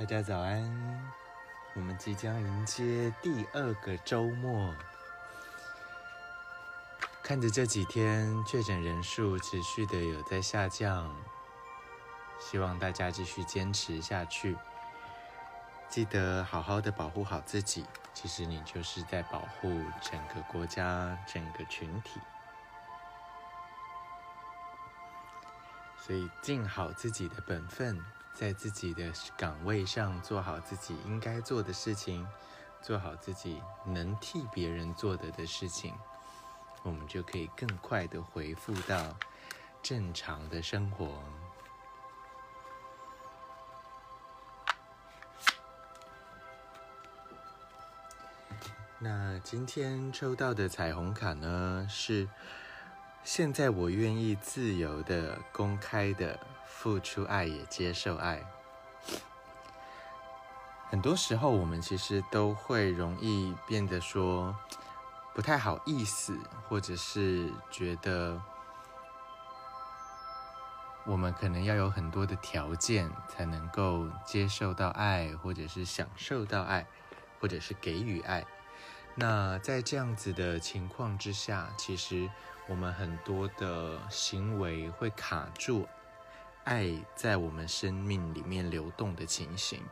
大家早安！我们即将迎接第二个周末，看着这几天确诊人数持续的有在下降，希望大家继续坚持下去。记得好好的保护好自己，其实你就是在保护整个国家、整个群体。所以尽好自己的本分。在自己的岗位上做好自己应该做的事情，做好自己能替别人做的的事情，我们就可以更快的恢复到正常的生活。那今天抽到的彩虹卡呢，是现在我愿意自由的、公开的。付出爱，也接受爱。很多时候，我们其实都会容易变得说不太好意思，或者是觉得我们可能要有很多的条件才能够接受到爱，或者是享受到爱，或者是给予爱。那在这样子的情况之下，其实我们很多的行为会卡住。爱在我们生命里面流动的情形。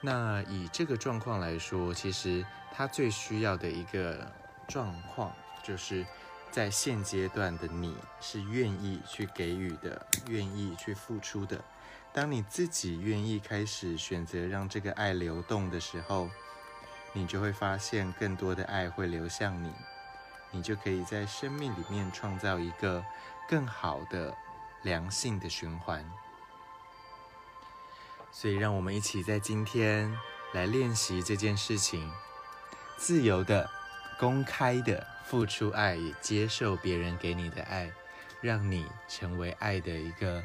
那以这个状况来说，其实他最需要的一个状况，就是在现阶段的你是愿意去给予的，愿意去付出的。当你自己愿意开始选择让这个爱流动的时候，你就会发现更多的爱会流向你，你就可以在生命里面创造一个更好的。良性的循环，所以让我们一起在今天来练习这件事情：自由的、公开的付出爱，也接受别人给你的爱，让你成为爱的一个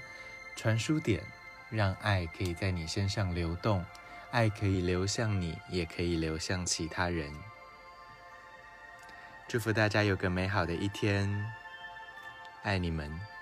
传输点，让爱可以在你身上流动，爱可以流向你，也可以流向其他人。祝福大家有个美好的一天，爱你们。